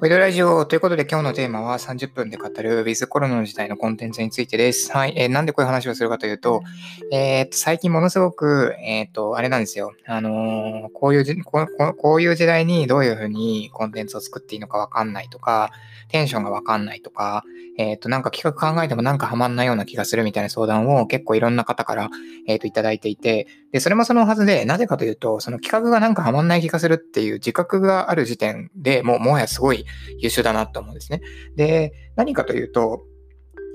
ポイドラジオということで今日のテーマは30分で語る With コロナの時代のコンテンツについてです。はい。えー、なんでこういう話をするかというと、えー、と最近ものすごく、えっ、ー、と、あれなんですよ。あのー、こういうじこう、こういう時代にどういうふうにコンテンツを作っていいのかわかんないとか、テンションがわかんないとか、えっ、と、なんか企画考えてもなんかハマんないような気がするみたいな相談を結構いろんな方から、えっ、と、いただいていて、で、それもそのはずで、なぜかというと、その企画がなんかハマんない気がするっていう自覚がある時点でもうもはやすごい優秀だなと思うんですね。で、何かというと、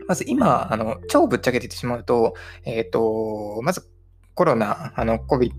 まず今、あの、超ぶっちゃけててしまうと、えっ、ー、と、まずコロナ、あの、COVID、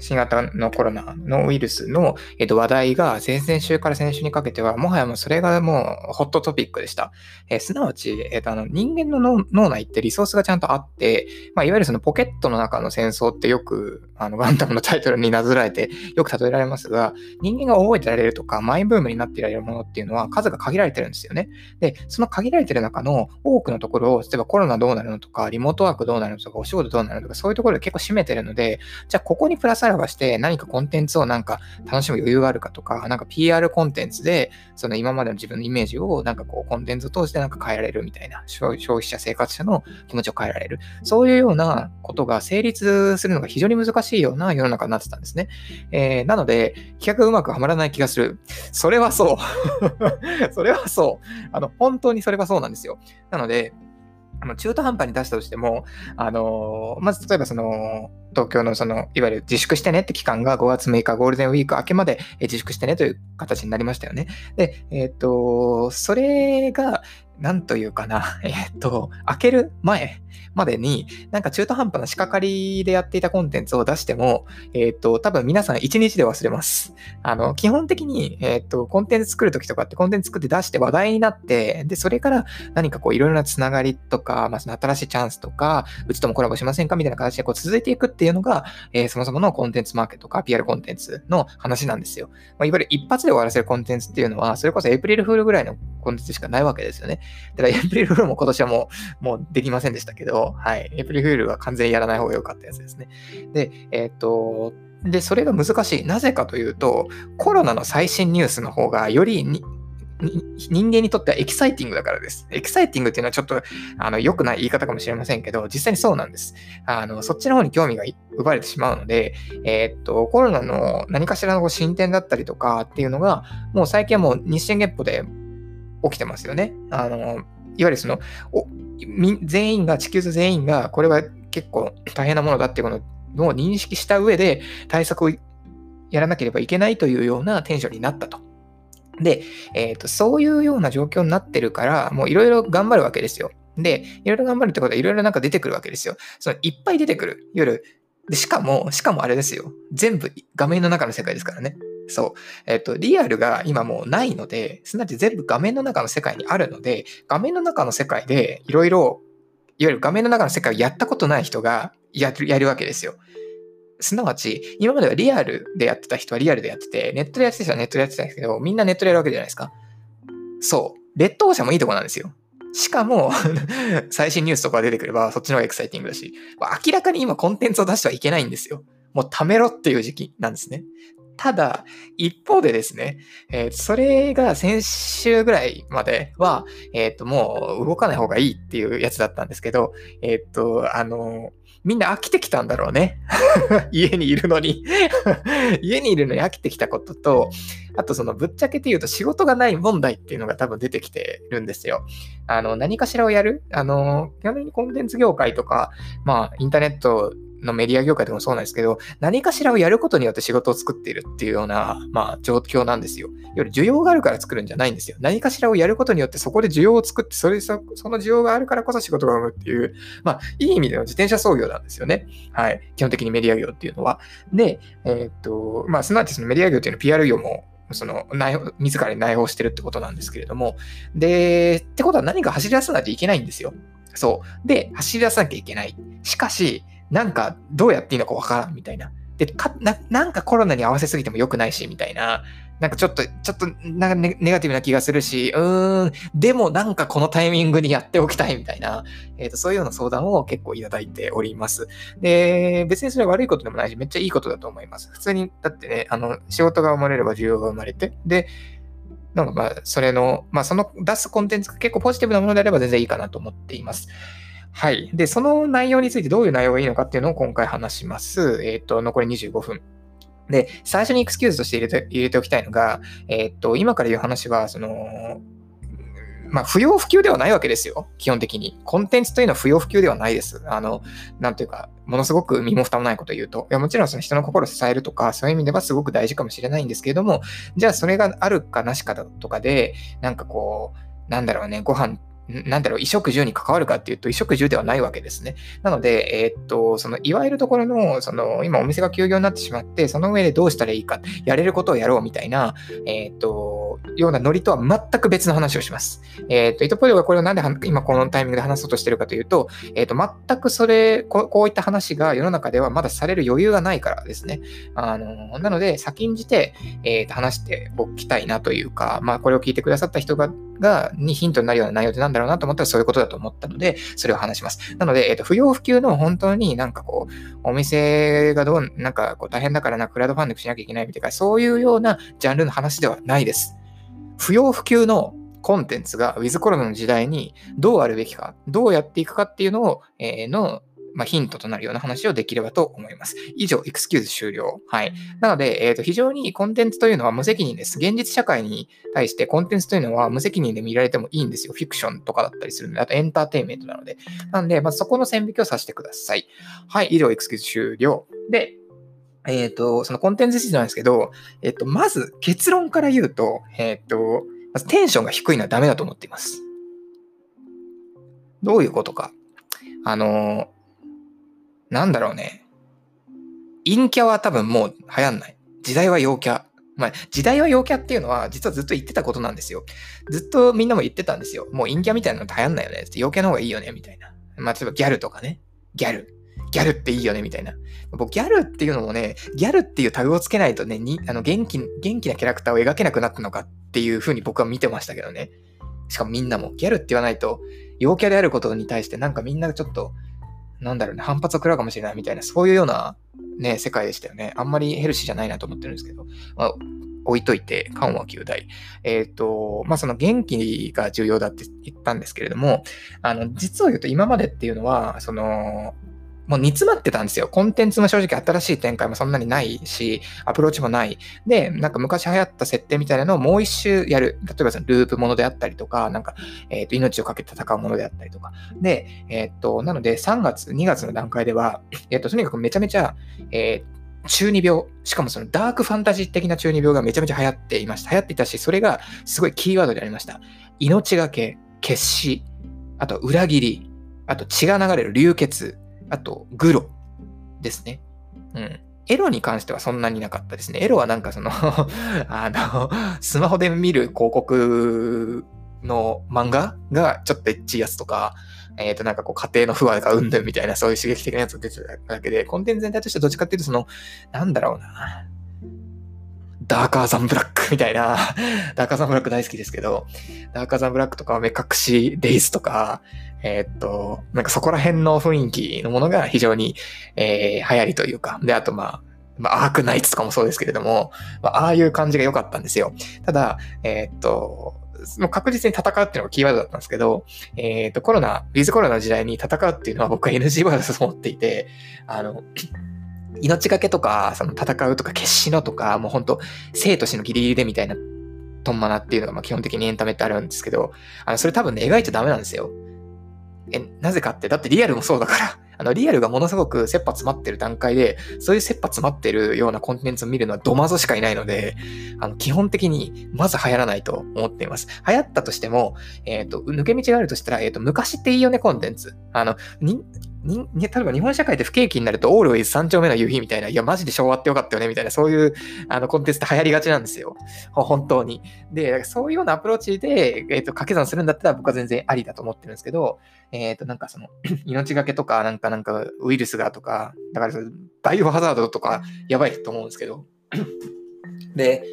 新型のコロナのウイルスの、えっと、話題が先々週から先週にかけては、もはやもうそれがもうホットトピックでした。えー、すなわち、えっと、あの、人間の脳内ってリソースがちゃんとあって、まあ、いわゆるそのポケットの中の戦争ってよく、あの、ガンダムのタイトルになぞらえて、よく例えられますが、人間が覚えてられるとか、マイブームになっていられるものっていうのは数が限られてるんですよね。で、その限られてる中の多くのところを、例えばコロナどうなるのとか、リモートワークどうなるのとか、お仕事どうなるのとか、そういうところで結構占めてるので、じゃあここにプラスアルファして何かコンテンツをなんか楽しむ余裕があるかとか、なんか PR コンテンツで、その今までの自分のイメージをなんかこうコンテンツを通してなんか変えられるみたいな、消費者、生活者の気持ちを変えられる。そういうようなことが成立するのが非常に難しいような世の中になってたんですね。えー、なので、企画がうまくはまらない気がする。それはそう。それはそう。あの、本当にそれはそうなんですよ。なので、中途半端に出したとしても、あのまず例えばその、東京のその、いわゆる自粛してねって期間が5月6日ゴールデンウィーク明けまで自粛してねという形になりましたよね。で、えっ、ー、と、それが、なんというかな、えっ、ー、と、開ける前までに、なんか中途半端な仕掛かりでやっていたコンテンツを出しても、えっ、ー、と、多分皆さん1日で忘れます。あの、基本的に、えっ、と、コンテンツ作るときとかってコンテンツ作って出して話題になって、で、それから何かこういろいろなつながりとか、まあ、その新しいチャンスとか、うちともコラボしませんかみたいな形でこう続いていくってっていうのが、えー、そもそものコンテンツマーケットか PR コンテンツの話なんですよ。まあ、いわゆる一発で終わらせるコンテンツっていうのは、それこそエイプリルフールぐらいのコンテンツしかないわけですよね。だからエイプリルフールも今年はもう、もうできませんでしたけど、はい。エイプリルフールは完全にやらない方が良かったやつですね。で、えっ、と、で、それが難しい。なぜかというと、コロナの最新ニュースの方がより人間にとってはエキサイティングだからです。エキサイティングっていうのはちょっと、あの、良くない言い方かもしれませんけど、実際にそうなんです。あの、そっちの方に興味が奪われてしまうので、えー、っと、コロナの何かしらの進展だったりとかっていうのが、もう最近はもう日進月歩で起きてますよね。あの、いわゆるその、全員が、地球上全員が、これは結構大変なものだっていうのを認識した上で対策をやらなければいけないというようなテンションになったと。で、え、ー、と、そういうような状況になってるから、もういろいろ頑張るわけですよ。で、いろいろ頑張るってことはいろいろなんか出てくるわけですよ。そのいっぱい出てくる。夜。で、しかも、しかもあれですよ。全部画面の中の世界ですからね。そう。えっ、ー、と、リアルが今もうないので、すなわち全部画面の中の世界にあるので、画面の中の世界でいろいろ、いわゆる画面の中の世界をやったことない人がやるやるわけですよ。すなわち、今まではリアルでやってた人はリアルでやってて、ネットでやってた人はネットでやってたんですけど、みんなネットでやるわけじゃないですか。そう。劣等者もいいとこなんですよ。しかも 最新ニュースとか出てくれば、そっちの方がエキサイティングだし、明らかに今コンテンツを出してはいけないんですよ。もう貯めろっていう時期なんですね。ただ、一方でですね、えー、それが先週ぐらいまでは、えっ、ー、と、もう動かない方がいいっていうやつだったんですけど、えっ、ー、と、あのみんな飽きてきたんだろうね。家にいるのに 家にいるのに飽きてきたことと、あとそのぶっちゃけて言うと仕事がない問題っていうのが多分出てきてるんですよ。あの、何かしらをやる？あの、基本的にコンテンツ業界とか、まあ、インターネットのメディア業界でもそうなんですけど、何かしらをやることによって仕事を作っているっていうような、まあ、状況なんですよ。より需要があるから作るんじゃないんですよ。何かしらをやることによってそこで需要を作って、それその需要があるからこそ仕事が生むっていう、まあ、いい意味での自転車操業なんですよね。はい。基本的にメディア業っていうのは。で、えー、っと、まあ、すなわちそのメディア業っていうのは PR 業もその内自らに内包してるってことなんですけれども。で、ってことは何か走り出さないといけないんですよ。そう。で、走り出さなきゃいけない。しかし、なんかどうやっていいのかわからんみたいな。でかな、なんかコロナに合わせすぎても良くないし、みたいな。なんかちょっと、ちょっとなんかネガティブな気がするし、うーん、でもなんかこのタイミングにやっておきたいみたいな、えっ、ー、と、そういうような相談を結構いただいております。で、別にそれは悪いことでもないし、めっちゃいいことだと思います。普通に、だってね、あの、仕事が生まれれば需要が生まれて、で、なんかまあ、それの、まあ、その出すコンテンツが結構ポジティブなものであれば全然いいかなと思っています。はい。で、その内容についてどういう内容がいいのかっていうのを今回話します。えっ、ー、と、残り25分。で、最初にエクスキューズとして入れて入れておきたいのが、えっ、ー、と、今から言う話は、その、まあ、不要不急ではないわけですよ。基本的に。コンテンツというのは不要不急ではないです。あの、なんというか、ものすごく身も蓋もないことを言うと。いや、もちろんその人の心を支えるとか、そういう意味ではすごく大事かもしれないんですけれども、じゃあそれがあるかなしかだとかで、なんかこう、なんだろうね、ご飯なんだろう、衣食住に関わるかっていうと、衣食住ではないわけですね。なので、えー、っと、その、いわゆるところの、その、今お店が休業になってしまって、その上でどうしたらいいか、やれることをやろうみたいな、えー、っと、ようなノリとは全く別の話をします。えー、っと、イトポリオがこれをなんで今このタイミングで話そうとしてるかというと、えっと、全くそれこ、こういった話が世の中ではまだされる余裕がないからですね。あの、なので、先んじて、えっと、話しておきたいなというか、まあ、これを聞いてくださった人が、が、にヒントになるような内容でなんだろうなと思ったらそういうことだと思ったので、それを話します。なので、えっ、と、不要不急の本当になんかこう、お店がどう、なんかこう大変だからな、クラウドファンディングしなきゃいけないみたいな、そういうようなジャンルの話ではないです。不要不急のコンテンツがウィズコロナの時代にどうあるべきか、どうやっていくかっていうのを、えー、のまあ、ヒントとなるような話をできればと思います。以上、エクスキューズ終了。はい。なので、えっ、ー、と、非常にコンテンツというのは無責任です。現実社会に対してコンテンツというのは無責任で見られてもいいんですよ。フィクションとかだったりするので、あとエンターテインメントなので。なんで、まずそこの線引きをさせてください。はい。以上、エクスキューズ終了。で、えっ、ー、と、そのコンテンツについてなんですけど、えっ、ー、と、まず結論から言うと、えっ、と、まずテンションが低いのはダメだと思っています。どういうことか。あの、なんだろうね。陰キャは多分もう流行んない。時代は陽キャ。まあ、時代は陽キャっていうのは、実はずっと言ってたことなんですよ。ずっとみんなも言ってたんですよ。もう陰キャみたいなのって流行んないよね。って陽キャの方がいいよね、みたいな。まあ、例えばギャルとかね。ギャル。ギャルっていいよね、みたいな。僕、ギャルっていうのもね、ギャルっていうタグをつけないとね、にあの元気、元気なキャラクターを描けなくなったのかっていう風に僕は見てましたけどね。しかもみんなも、ギャルって言わないと、陽キャであることに対してなんかみんなちょっと、なんだろうね、反発を食らうかもしれないみたいな、そういうようなね、世界でしたよね。あんまりヘルシーじゃないなと思ってるんですけど、まあ、置いといて、緩和9大。えっ、ー、と、まあ、その元気が重要だって言ったんですけれども、あの、実を言うと今までっていうのは、その、もう煮詰まってたんですよ。コンテンツも正直新しい展開もそんなにないし、アプローチもない。で、なんか昔流行った設定みたいなのをもう一周やる。例えばそのループものであったりとか、なんか、えっ、ー、と、命をかけて戦うものであったりとか。で、えっ、ー、と、なので3月、2月の段階では、えっ、ー、と、とにかくめちゃめちゃ、えー、中二病、しかもそのダークファンタジー的な中二病がめちゃめちゃ流行っていました。流行っていたし、それがすごいキーワードでありました。命がけ、決死、あと裏切り、あと血が流れる流血、あと、グロですね。うん。エロに関してはそんなになかったですね。エロはなんかその あの、スマホで見る広告の漫画がちょっとエッチいやつとか、えっ、ー、となんかこう家庭の不和が生んでみたいなそういう刺激的なやつが出てただけで、コンテンツ全体としてどっちかっていうとその、なんだろうな。ダーカーザンブラックみたいな、ダーカーザンブラック大好きですけど、ダーカーザンブラックとか目隠しデイズとか、えー、っと、なんかそこら辺の雰囲気のものが非常に、えー、流行りというか、で、あとまあ、まあ、アークナイツとかもそうですけれども、まあ、ああいう感じが良かったんですよ。ただ、えー、っと、もう確実に戦うっていうのがキーワードだったんですけど、えっ、と、コロナ、ウィズコロナの時代に戦うっていうのは僕は NG ワードだと思っていて、あの、命がけとか、その戦うとか決死のとか、もうほんと生と死のギリギリでみたいなトンマナっていうのがまあ基本的にエンタメってあるんですけど、あの、それ多分ね、描いちゃダメなんですよ。え、なぜかって、だってリアルもそうだから。あの、リアルがものすごく切羽詰まってる段階で、そういう切羽詰まってるようなコンテンツを見るのはドマゾしかいないので、あの、基本的にまず流行らないと思っています。流行ったとしても、えっ、ー、と、抜け道があるとしたら、えっ、ー、と、昔っていいよねコンテンツ。あの、に、に、例えば日本社会って不景気になると、オールウェイズ三丁目の夕日みたいな、いや、マジで昭和ってよかったよね、みたいな、そういう、あの、コンテンツって流行りがちなんですよ。本当に。で、そういうようなアプローチで、えっ、ー、と、掛け算するんだったら僕は全然ありだと思ってるんですけど、えっ、ー、と、なんかその、命がけとか、なんか、なんか、ウイルスがとか、だから、バイオハザードとか、やばいと思うんですけど。で、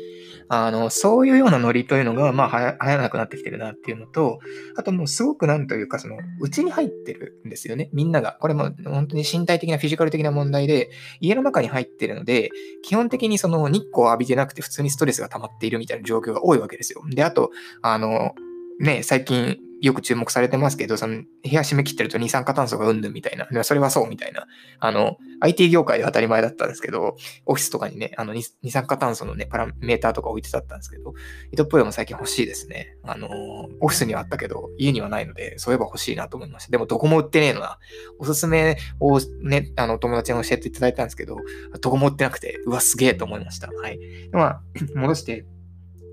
あの、そういうようなノリというのが、まあ、はや、流行らなくなってきてるなっていうのと、あともうすごくなんというか、その、うちに入ってるんですよね。みんなが。これも本当に身体的なフィジカル的な問題で、家の中に入ってるので、基本的にその日光を浴びてなくて普通にストレスが溜まっているみたいな状況が多いわけですよ。で、あと、あの、ね、最近よく注目されてますけど、その部屋閉め切ってると二酸化炭素がうんぬんみたいな、それはそうみたいな、あの、IT 業界で当たり前だったんですけど、オフィスとかにね、あの二酸化炭素のね、パラメーターとか置いてたったんですけど、イトポヨも最近欲しいですね。あの、オフィスにはあったけど、家にはないので、そういえば欲しいなと思いました。でもどこも売ってねえのな。おすすめをね、あの、友達に教えていただいたんですけど、どこも売ってなくて、うわ、すげえと思いました。はい。まあ、戻して、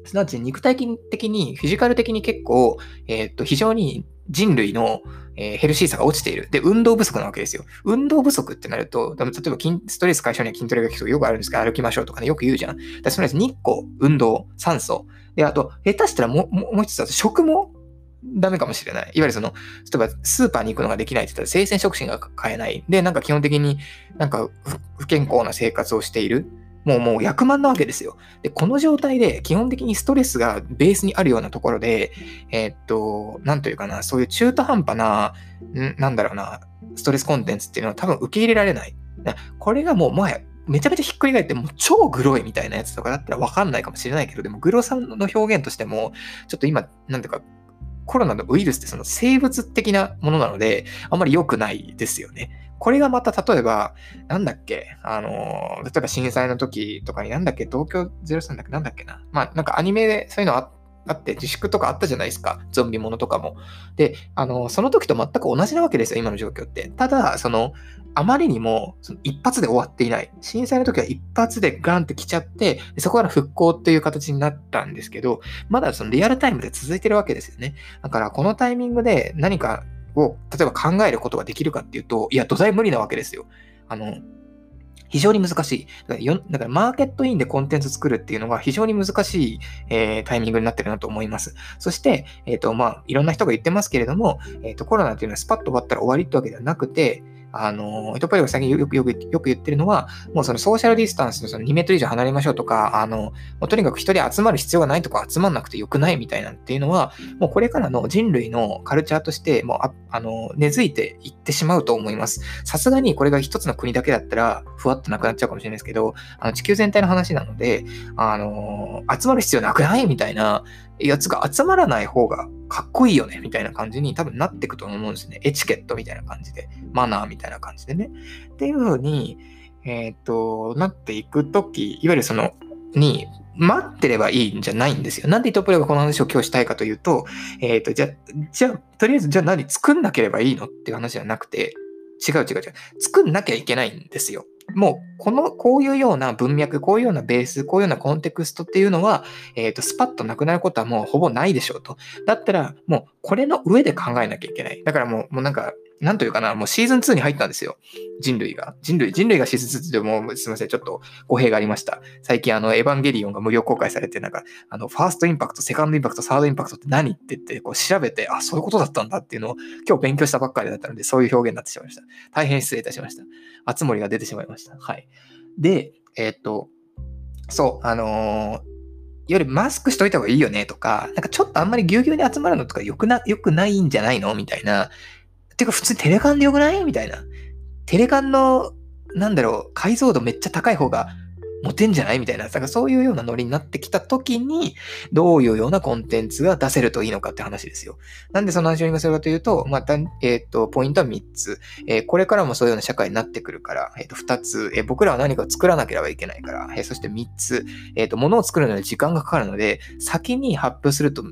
すなわち肉体的に、フィジカル的に結構、えっ、と、非常に人類の、えー、ヘルシーさが落ちている。で、運動不足なわけですよ。運動不足ってなると、例えば筋ストレス解消には筋トレが効くとよくあるんですけど、歩きましょうとかね、よく言うじゃん。だそれ日光、運動、酸素。で、あと、下手したらももう一つは食もダメかもしれない。いわゆるその、例えばスーパーに行くのができないって言ったら生鮮食品が買えない。で、なんか基本的になんか不健康な生活をしている。もうもう役満なわけですよ。で、この状態で基本的にストレスがベースにあるようなところで、えー、っと、なんというかな、そういう中途半端な、んなんだろうな、ストレスコンテンツっていうのは多分受け入れられない。これがもう前、めちゃめちゃひっくり返って、もう超グロいみたいなやつとかだったらわかんないかもしれないけど、でもグロさんの表現としても、ちょっと今、なんていうか、コロナのウイルスってその生物的なものなので、あんまり良くないですよね。これがまた例えば、なんだっけ、あの、例えば震災の時とかになんだっけ、東京03だっけ、なんだっけな？まあ、なんかアニメでそういうのああって自粛とかあったじゃないですか。ゾンビものとかも。で、あの、その時と全く同じなわけですよ、今の状況って。ただ、その、あまりにもその一発で終わっていない。震災の時は一発でガンって来ちゃって、そこから復興っていう形になったんですけど、まだそのリアルタイムで続いてるわけですよね。だから、このタイミングで何かを、例えば考えることができるかっていうと、いや、土台無理なわけですよ。あの、非常に難しい。だからだからマーケットインでコンテンツ作るっていうのが非常に難しい、えー、タイミングになってるなと思います。そして、えっ、ー、と、まあ、いろんな人が言ってますけれども、えっ、ー、と、コロナっていうのはスパッと終わったら終わりってわけではなくて、あの、エトパリが最近よくよくよく言ってるのは、もうそのソーシャルディスタンスのその2メートル以上離れましょうとか、あの、もうとにかく人で集まる必要がないとか集まんなくてよくないみたいなっていうのは、もうこれからの人類のカルチャーとして、もうああの根付いていってしまうと思います。さすがにこれが一つの国だけだったら、ふわっとなくなっちゃうかもしれないですけど、あの地球全体の話なので、あの、集まる必要なくないみたいなやつが集まらない方がかっこいいよね、みたいな感じに多分なっていくと思うんですね。エチケットみたいな感じで、マナーみたいな感じでね。っていう風に、えっ、と、なっていくとき、いわゆるその、に、待ってればいいんじゃないんですよ。なんでイトプレがこの話を今日したいかというと、えっ、ー、と、じゃ、じゃとりあえず、じゃあ何作んなければいいのっていう話じゃなくて、違う違う違う。作んなきゃいけないんですよ。もう、この、こういうような文脈、こういうようなベース、こういうようなコンテクストっていうのは、えっ、ー、と、スパッとなくなることはもうほぼないでしょうと。だったら、もう、これの上で考えなきゃいけない。だからもう、もうなんか、なんというかな、もうシーズン2に入ったんですよ。人類が。人類、人類がシーズン2でもうすみません、ちょっと語弊がありました。最近あの、エヴァンゲリオンが無料公開されて、なんか、あの、ファーストインパクト、セカンドインパクト、サードインパクトって何って言って、こう調べて、あ、そういうことだったんだっていうのを今日勉強したばっかりだったので、そういう表現になってしまいました。大変失礼いたしました。あつ森が出てしまいました。はい。で、えー、っと、そう、あのーよりマスクしといた方がいいよねとか、なんかちょっとあんまりぎゅうぎゅうに集まるのとかよくな、よくないんじゃないのみたいな、てか普通テレカンでよくない？みたいな。テレカンの、なんだろう、解像度めっちゃ高い方がモテんじゃない？みたいな、なんかそういうようなノリになってきた時に、どういうようなコンテンツが出せるといいのかって話ですよ。なんでその話を今するかというと、また、えっ、ー、と、ポイントは3つ。えー、これからもそういうような社会になってくるから、えっ、ー、と、2つ、え僕らは何かを作らなければいけないから、えそして3つ、えっ、と、物を作るのに時間がかかるので、先に発表すると、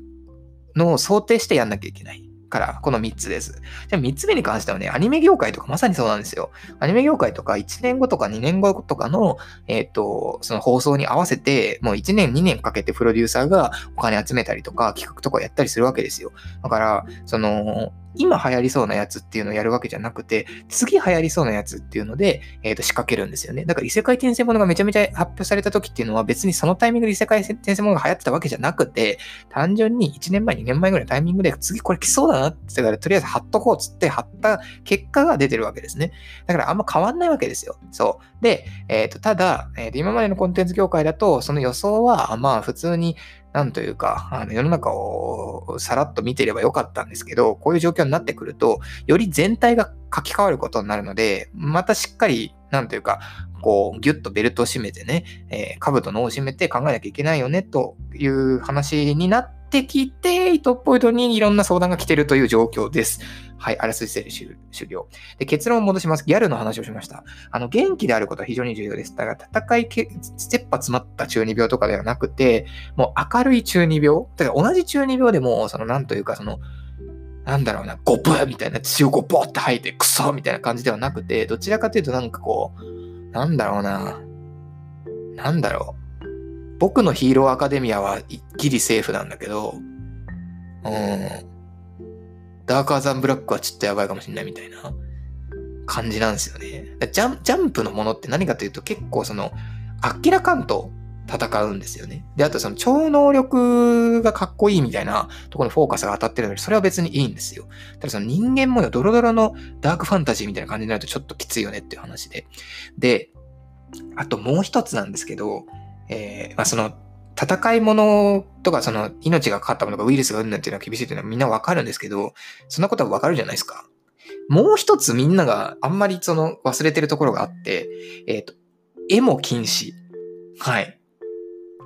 のを想定してやんなきゃいけない。から、この3つです。じゃあ3つ目に関してはね、アニメ業界とかまさにそうなんですよ。アニメ業界とか1年後とか2年後とかの、えっ、ー、と、その放送に合わせて、もう1年2年かけてプロデューサーがお金集めたりとか、企画とかやったりするわけですよ。だから、その、今流行りそうなやつっていうのをやるわけじゃなくて、次流行りそうなやつっていうので、えっ、ー、と、仕掛けるんですよね。だから異世界転生ものがめちゃめちゃ発表された時っていうのは別にそのタイミングで異世界転生ものが流行ってたわけじゃなくて、単純に1年前、2年前ぐらいのタイミングで次これ来そうだなって言ったから、とりあえず貼っとこうっつって貼った結果が出てるわけですね。だからあんま変わんないわけですよ。そう。で、えっ、ー、と、ただ、えー、と今までのコンテンツ業界だと、その予想は、まあ普通になんというか、あの世の中をさらっと見てればよかったんですけど、こういう状況になってくると、より全体が書き換わることになるので、またしっかり、なんというか、こう、ぎゅっとベルトを締めてね、えー、兜のを締めて考えなきゃいけないよね、という話になってきて、糸っぽいとにいろんな相談が来てるという状況です。はい、あらすじ整理終了。で、結論を戻します。ギャルの話をしました。あの、元気であることは非常に重要です。だから戦いけ、切羽詰まった中二病とかではなくて、もう明るい中二病。だから同じ中二病でも、その、なんというか、その、なんだろうな、ゴブみたいな血をこうボーって吐いてクソみたいな感じではなくて、どちらかというとなんかこう、なんだろうな、なんだろう。僕のヒーローアカデミアはギリセーフなんだけど、うん。ダークアザンブラックはちょっとやばいかもしれないみたいな感じなんですよね。ジャンジャンプのものって何かというと結構その、あっきらかんと戦うんですよね。で、あとその超能力がかっこいいみたいなところにフォーカスが当たってるのに、それは別にいいんですよ。ただその人間模様、ドロドロのダークファンタジーみたいな感じになるとちょっときついよねっていう話で。で、あともう一つなんですけど、えー、まあその戦い物とか、その命がかかったものがウイルスがうんぬんっていうのは厳しいっていうのはみんなわかるんですけど、そんなことはわかるじゃないですか。もう一つみんながあんまりその忘れてるところがあって、えっ、ー、と、エモ禁止。はい。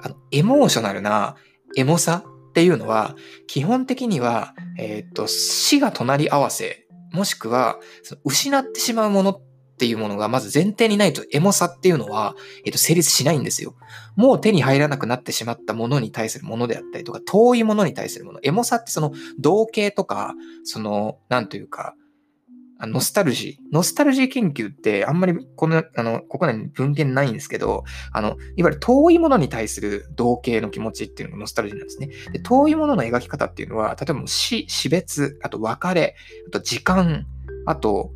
あの、エモーショナルなエモさっていうのは、基本的には、えっ、ー、と、死が隣り合わせ、もしくは、失ってしまうものっていうものがまず前提にないとエモさっていうのは、えっと、成立しないんですよ。もう手に入らなくなってしまったものに対するものであったりとか、遠いものに対するもの。エモさってその、同型とか、その、なんというか、ノスタルジー。ノスタルジー研究ってあんまりこの、あの、国内に文献ないんですけど、あの、いわゆる遠いものに対する同型の気持ちっていうのがノスタルジーなんですね。で遠いものの描き方っていうのは、例えば死、死別、あと別れ、あと時間、あと、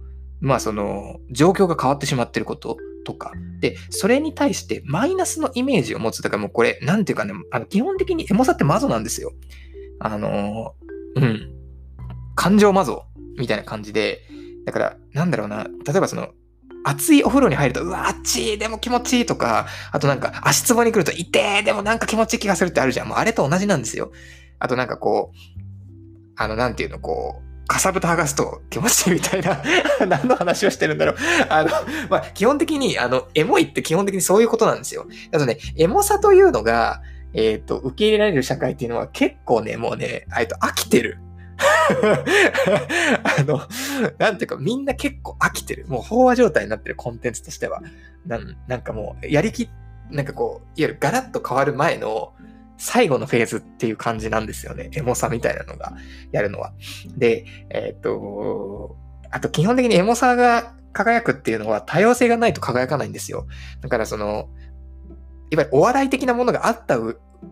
まあその状況が変わってしまってることとか。で、それに対してマイナスのイメージを持つ。だからもうこれ、なんていうかね、あの基本的にエモさってマゾなんですよ。あの、うん。感情マゾみたいな感じで、だから、なんだろうな、例えばその、熱いお風呂に入ると、うわ、あっちい、でも気持ちいいとか、あとなんか足つぼに来ると、痛え、でもなんか気持ちいい気がするってあるじゃん。もうあれと同じなんですよ。あとなんかこう、あの、なんていうの、こう、かさぶた剥がすと気持ちいいみたいな 何の話をしてるんだろうあの、まあ、基本的に、あの、エモいって基本的にそういうことなんですよ。あとね、エモさというのが、えっ、ー、と、受け入れられる社会っていうのは結構ね、もうね、えっと、飽きてる。あの、なんていうか、みんな結構飽きてる。もう飽和状態になってるコンテンツとしては。なん、なんかもう、やりき、なんかこう、いわゆるガラッと変わる前の、最後のフェーズっていう感じなんですよね。エモさみたいなのがやるのは。で、えっ、と、あと基本的にエモさが輝くっていうのは多様性がないと輝かないんですよ。だからその、いわゆるお笑い的なものがあった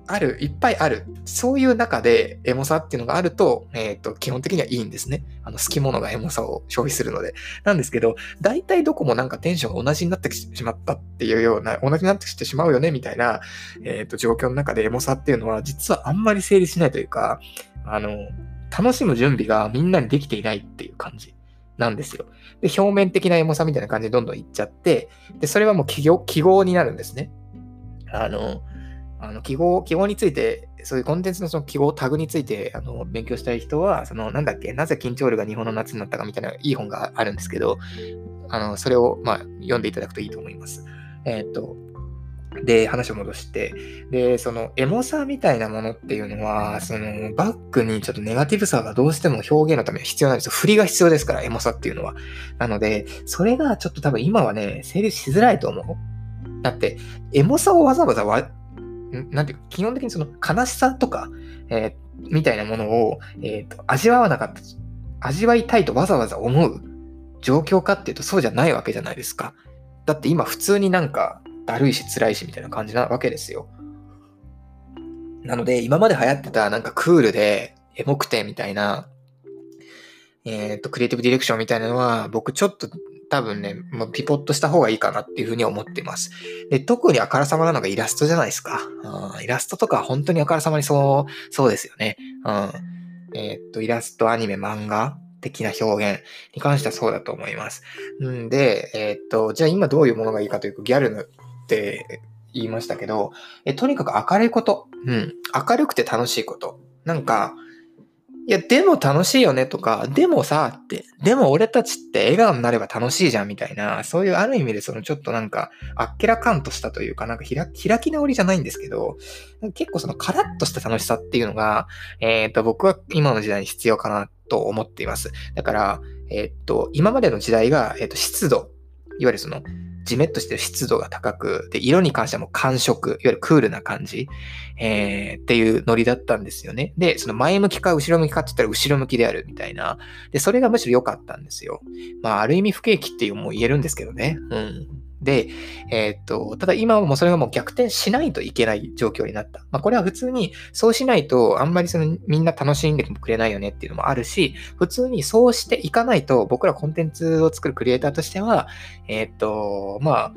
ある、いっぱいある。そういう中でエモさっていうのがあると、えっ、ー、と、基本的にはいいんですね。あの、好き者がエモさを消費するので。なんですけど、大体どこもなんかテンションが同じになってしまったっていうような、同じになってきてしまうよね、みたいな、えっ、ー、と、状況の中でエモさっていうのは、実はあんまり成立しないというか、あの、楽しむ準備がみんなにできていないっていう感じ。なんですよ。で、表面的なエモさみたいな感じでどんどんいっちゃって、で、それはもう記号記号になるんですね。あの、あの記号、記号について、そういうコンテンツのその記号、タグについてあの勉強したい人は、そのなんだっけ、なぜ緊張ルが日本の夏になったかみたいないい本があるんですけど、あのそれを、まあ、読んでいただくといいと思います。えー、っと、で、話を戻して、で、そのエモさみたいなものっていうのは、そのバックにちょっとネガティブさがどうしても表現のために必要なんですよ。振りが必要ですから、エモさっていうのは。なので、それがちょっと多分今はね、成立しづらいと思う。だって、エモさをわざわざわなんていうか、基本的にその悲しさとか、えー、みたいなものを、えーと、味わわなかった、味わいたいとわざわざ思う状況かっていうとそうじゃないわけじゃないですか。だって今普通になんかだるいし辛いしみたいな感じなわけですよ。なので今まで流行ってたなんかクールでエモくてみたいな、えっ、と、クリエイティブディレクションみたいなのは、僕ちょっと多分ね、もうピポットした方がいいかなっていうふうに思っています。で、特にあからさまなのがイラストじゃないですか。うん、イラストとか本当にあからさまにそう、そうですよね。うん。えっ、と、イラスト、アニメ、漫画的な表現に関してはそうだと思います。んで、えっ、と、じゃあ今どういうものがいいかというと、ギャルって言いましたけど、えとにかく明るいこと。うん。明るくて楽しいこと。なんか、いや、でも楽しいよねとか、でもさ、って、でも俺たちって笑顔になれば楽しいじゃんみたいな、そういうある意味でそのちょっとなんか、あっけらかんとしたというか、なんか開き直りじゃないんですけど、結構そのカラッとした楽しさっていうのが、えっ、ー、と、僕は今の時代に必要かなと思っています。だから、えっ、ー、と、今までの時代が、えっ、ー、と、湿度、いわゆるその、じめっとしてる湿度が高く、で、色に関してはもう寒色、いわゆるクールな感じ、えー、っていうノリだったんですよね。で、その前向きか後ろ向きかって言ったら後ろ向きであるみたいな。で、それがむしろ良かったんですよ。まあ、ある意味不景気っていうも言えるんですけどね。うん。で、えー、っと、ただ今はもうそれがもう逆転しないといけない状況になった。まあこれは普通にそうしないとあんまりそのみんな楽しんでくれないよねっていうのもあるし、普通にそうしていかないと僕らコンテンツを作るクリエイターとしては、えー、っと、まあ、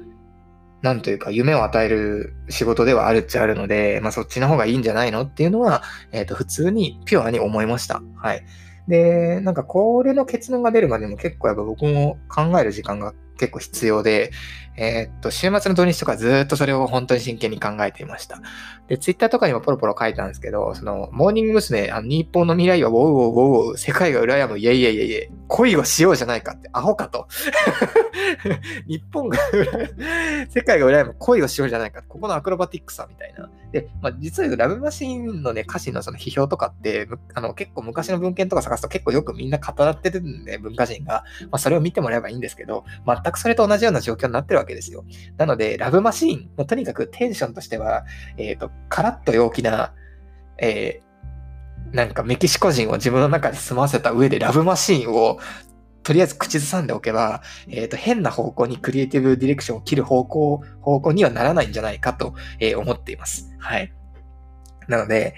なんというか夢を与える仕事ではあるっちゃあるので、まあそっちの方がいいんじゃないのっていうのは、えー、っと普通にピュアに思いました。はい。で、なんかこれの結論が出るまでも結構やっぱ僕も考える時間が結構必要で、えー、っと、週末の土日とかずっとそれを本当に真剣に考えていました。で、ツイッターとかにもポロポロ書いたんですけど、その、モーニング娘。あの日本の未来はウォウォウォウウォウ、世界が羨む、イェイイェイイェイイェイ、恋をしようじゃないかって、アホかと。日本が 世界が羨む、恋をしようじゃないか。ここのアクロバティックさみたいな。で、まあ、実はラブマシンのね、歌詞のその批評とかって、あの、結構昔の文献とか探すと結構よくみんな語ってるんで、文化人が。まあ、それを見てもらえばいいんですけど、全くそれと同じような状況になってるわけけですよ。なので、ラブマシーンのとにかくテンションとしては、えっ、ー、と、カラッと陽気な、えー、なんかメキシコ人を自分の中で住ませた上でラブマシーンをとりあえず口ずさんでおけば、えっ、ー、と、変な方向にクリエイティブディレクションを切る方向、方向にはならないんじゃないかと、えー、思っています。はい。なので、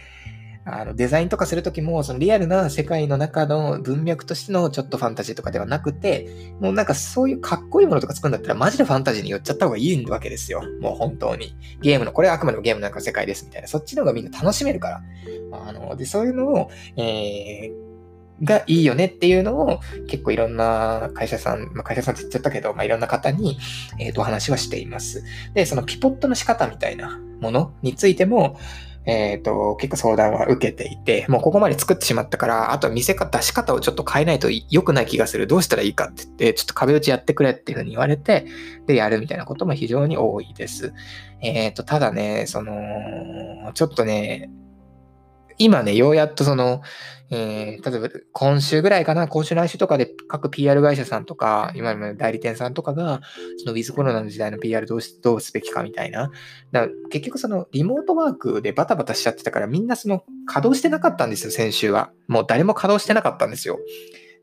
あの、デザインとかするときも、そのリアルな世界の中の文脈としてのちょっとファンタジーとかではなくて、もうなんかそういうかっこいいものとか作るんだったらマジでファンタジーに寄っちゃった方がいいわけですよ。もう本当に。ゲームの、これはあくまでもゲームなんか世界ですみたいな。そっちの方がみんな楽しめるから。あの、で、そういうのを、えー、がいいよねっていうのを結構いろんな会社さん、まあ、会社さんって言っちゃったけど、まあ、いろんな方に、えっ、ー、と、お話はしています。で、そのピポットの仕方みたいなものについても、えっ、ー、と、結構相談は受けていて、もうここまで作ってしまったから、あとは見せ方、出し方をちょっと変えないと良くない気がする。どうしたらいいかって言って、ちょっと壁打ちやってくれっていうふうに言われて、で、やるみたいなことも非常に多いです。えっ、ー、と、ただね、その、ちょっとね、今ね、ようやっとその、えー、例えば今週ぐらいかな、今週来週とかで各 PR 会社さんとか、今の代理店さんとかが、そのウィズコロナの時代の PR どうしどうすべきかみたいな。だ結局そのリモートワークでバタバタしちゃってたからみんなその稼働してなかったんですよ、先週は。もう誰も稼働してなかったんですよ。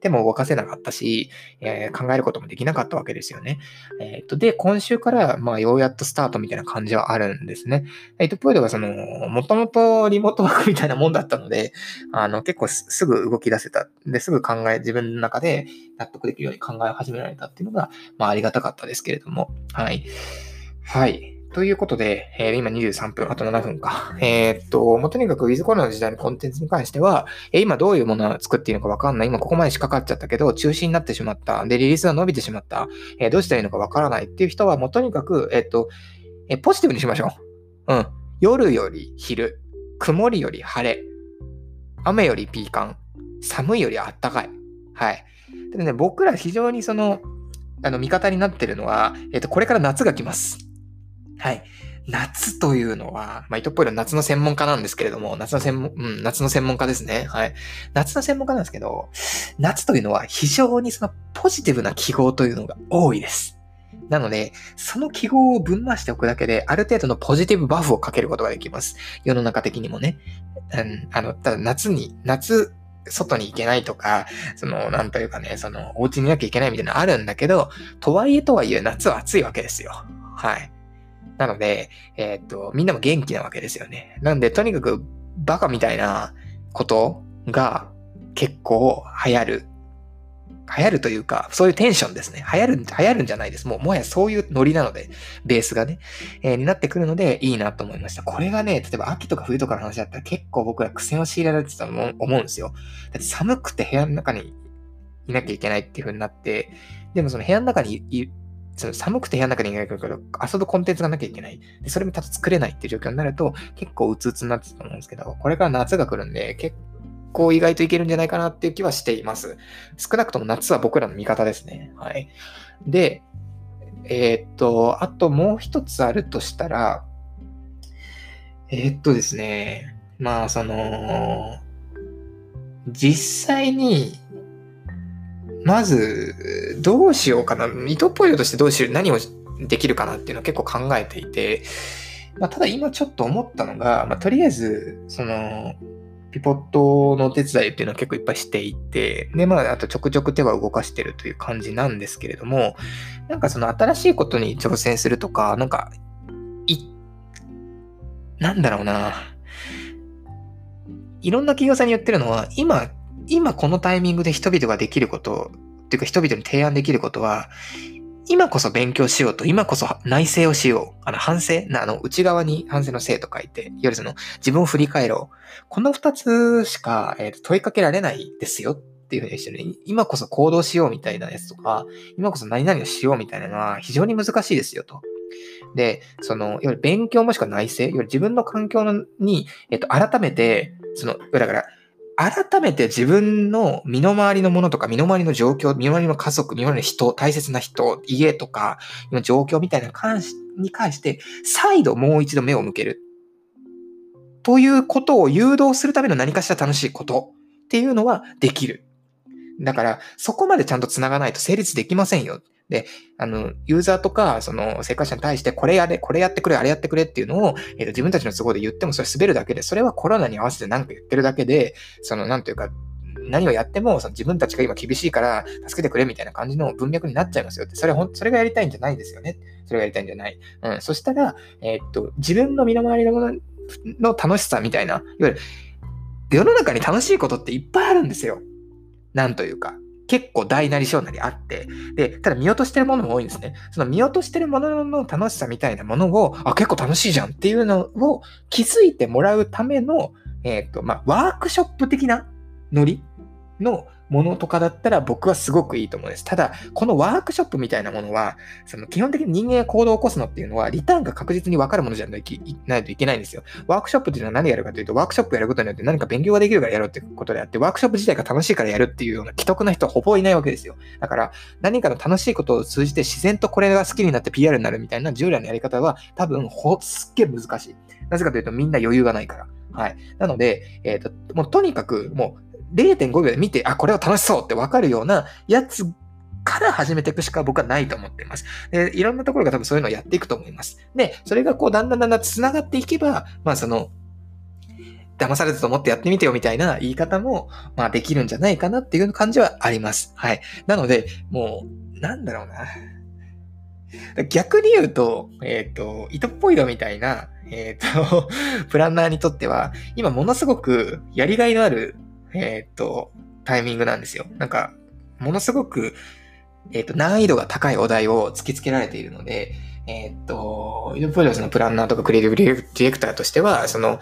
でも動かせなかったし、えー、考えることもできなかったわけですよね。えっ、と、で、今週から、まあ、ようやっとスタートみたいな感じはあるんですね。えっ、と、プールはその、もともとリモートワークみたいなもんだったので、あの、結構すぐ動き出せた。で、すぐ考え、自分の中で納得できるように考え始められたっていうのが、まあ、ありがたかったですけれども、はい。はい。ということで、えー、今23分、あと7分か。えー、っと、もうとにかくウィズコロナの時代のコンテンツに関しては、えー、今どういうものを作っているのかわかんない。今ここまで仕掛かっちゃったけど、中止になってしまった。で、リリースが伸びてしまった。えどうしたらいいのかわからないっていう人は、もうとにかく、えっと、えポジティブにしましょう。うん。夜より昼。曇りより晴れ。雨よりピーカン。寒いよりあったかい。はい。でね、僕ら非常にその、あの、味方になってるのは、えっと、これから夏が来ます。はい。夏というのは、まあ、糸っぽいのは夏の専門家なんですけれども、夏の専門、うん、夏の専門家ですね。はい。夏の専門家なんですけど、夏というのは非常にそのポジティブな記号というのが多いです。なので、その記号をぶん回しておくだけで、ある程度のポジティブバフをかけることができます。世の中的にもね。うん、あの、ただ夏に、夏、外に行けないとか、その、なんというかね、その、お家にいなきゃいけないみたいなのあるんだけど、とはいえとはいえ夏は暑いわけですよ。はい。なので、えー、っと、みんなも元気なわけですよね。なんで、とにかくバカみたいなことが結構流行る流行るというか、そういうテンションですね。流行る、流行るんじゃないです。もう、もはやそういうノリなので、ベースがね、えー、になってくるので、いいなと思いました。これがね、例えば秋とか冬とかの話だったら結構僕ら苦戦を強いられてたと思うんですよ。だって寒くて部屋の中にいなきゃいけないっていう風になって、でもその部屋の中にい、寒くて部屋の中にいないから遊ぶコンテンツがなきゃいけない。で、それもただ作れないっていう状況になると、結構うつうつになってたと思うんですけど、これから夏が来るんで、結構意外といけるんじゃないかなっていう気はしています。少なくとも夏は僕らの味方ですね。はい。で、えー、っと、あともう一つあるとしたら、えー、っとですね、まあ、その、実際に、まず、どうしようかな。ミトポイドとしてどうしよう、何をできるかなっていうのを結構考えていて、まあ、ただ今ちょっと思ったのが、まあ、とりあえず、その、ピポットのお手伝いっていうのは結構いっぱいしていて、で、まあ、あとちょくちょく手は動かしてるという感じなんですけれども、なんかその新しいことに挑戦するとか、なんか、い、なんだろうな。いろんな企業さんに言ってるのは、今、今このタイミングで人々ができること、っていうか人々に提案できることは、今こそ勉強しようと、今こそ内省をしよう。あの、反省な、あの、内側に反省の性と書いて、いわゆるその、自分を振り返ろう。この二つしか、えー、問いかけられないですよっていうふうにしてね、今こそ行動しようみたいなやつとか、今こそ何々をしようみたいなのは非常に難しいですよと。で、その、いわゆる勉強もしくは内省、いわゆる自分の環境に、えっ、と、改めて、その、だから、改めて自分の身の回りのものとか、身の回りの状況、身の回りの家族、身の回りの人、大切な人、家とか、の状況みたいな関しに関して、再度もう一度目を向ける。ということを誘導するための何かしら楽しいことっていうのはできる。だから、そこまでちゃんと繋がないと成立できませんよ。で、あの、ユーザーとか、その、生活者に対して、これやれ、これやってくれ、あれやってくれっていうのを、えー、と自分たちの都合で言っても、それ滑るだけで、それはコロナに合わせて何か言ってるだけで、その、なんというか、何をやっても、その自分たちが今厳しいから助けてくれみたいな感じの文脈になっちゃいますよって。それほん、それがやりたいんじゃないんですよね。それがやりたいんじゃない。うん。そしたら、えー、っと、自分の身の回りのものの楽しさみたいな、いわゆる、世の中に楽しいことっていっぱいあるんですよ。なんというか。結構大なり小なりあって、で、ただ見落としてるものも多いんですね。その見落としてるものの楽しさみたいなものを、あ、結構楽しいじゃんっていうのを気づいてもらうための、えっ、ー、と、まあ、ワークショップ的なノリのものとかだったら僕はすごくいいと思うんです。ただ、このワークショップみたいなものは、その基本的に人間が行動を起こすのっていうのは、リターンが確実に分かるものじゃないといけないんですよ。ワークショップっていうのは何やるかというと、ワークショップやることによって何か勉強ができるからやろうってことであって、ワークショップ自体が楽しいからやるっていうような既得な人はほぼいないわけですよ。だから、何かの楽しいことを通じて自然とこれが好きになって PR になるみたいな従来のやり方は、多分ほ、すっげえ難しい。なぜかというと、みんな余裕がないから。はい。なので、えっ、ー、と、もうとにかく、もう、0.5秒で見て、あ、これは楽しそうってわかるようなやつから始めていくしか僕はないと思っています。で、いろんなところが多分そういうのをやっていくと思います。で、それがこう、だんだんだんだん繋がっていけば、まあその、騙されたと思ってやってみてよみたいな言い方も、まあできるんじゃないかなっていう感じはあります。はい。なので、もう、なんだろうな。逆に言うと、えっ、ー、と、糸っぽいのみたいな、えっ、ー、と、プランナーにとっては、今ものすごくやりがいのあるえー、っと、タイミングなんですよ。なんか、ものすごく、えー、っと、難易度が高いお題を突きつけられているので、えー、っと、イドプロジェクトのプランナーとかクリエイティブディレクターとしては、その、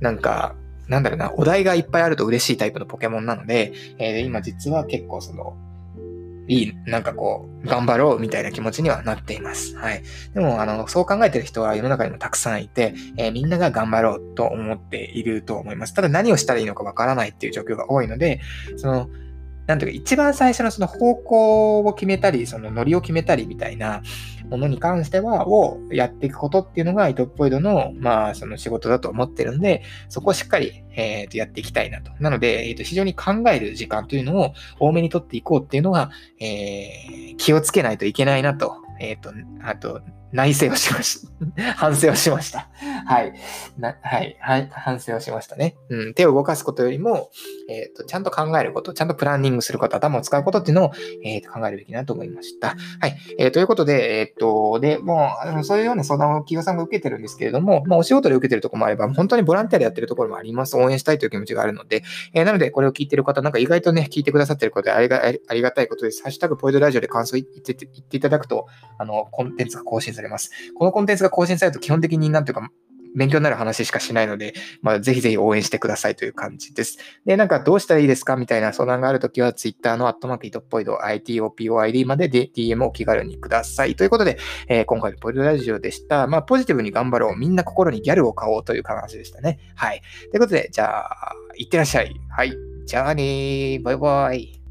なんか、なんだろうな、お題がいっぱいあると嬉しいタイプのポケモンなので、えー、今実は結構その、いい、なんかこう、頑張ろうみたいな気持ちにはなっています。はい。でも、あの、そう考えてる人は世の中にもたくさんいて、えー、みんなが頑張ろうと思っていると思います。ただ何をしたらいいのかわからないっていう状況が多いので、その、なんていうか、一番最初のその方向を決めたり、そのノリを決めたりみたいなものに関しては、をやっていくことっていうのが、イトッポイドの、まあ、その仕事だと思ってるんで、そこをしっかり、えっ、ー、と、やっていきたいなと。なので、えっ、ー、と、非常に考える時間というのを多めにとっていこうっていうのが、えー、気をつけないといけないなと。えっ、と、あと、内省をしました。反省をしました。はい。なはい、はい。反省をしましたね。うん。手を動かすことよりも、えっ、ー、と、ちゃんと考えること、ちゃんとプランニングすること、頭を使うことっていうのを、えー、と考えるべきなと思いました。はい。えー、ということで、えっ、と、で、もう、そういうような相談を企業さんが受けてるんですけれども、まあ、お仕事で受けてるとこもあれば、本当にボランティアでやってるところもあります。応援したいという気持ちがあるので、えー、なので、これを聞いてる方、なんか意外とね、聞いてくださってることでありがありがたいことです。ハッシュタグポイントラジオで感想言って言っていただくと、あの、コンテンツが更新されます。このコンテンツが更新されると基本的になんていうか、勉強になる話しかしないので、まあ、ぜひぜひ応援してくださいという感じです。で、なんかどうしたらいいですかみたいな相談があるときは、Twitter のアットマークイトポイド ITOPOID までで DM を気軽にください。ということで、えー、今回のポイドラジオでした。まあ、ポジティブに頑張ろう。みんな心にギャルを買おうという話でしたね。はい。ということで、じゃあ、いってらっしゃい。はい。じゃあねー。バイバイ。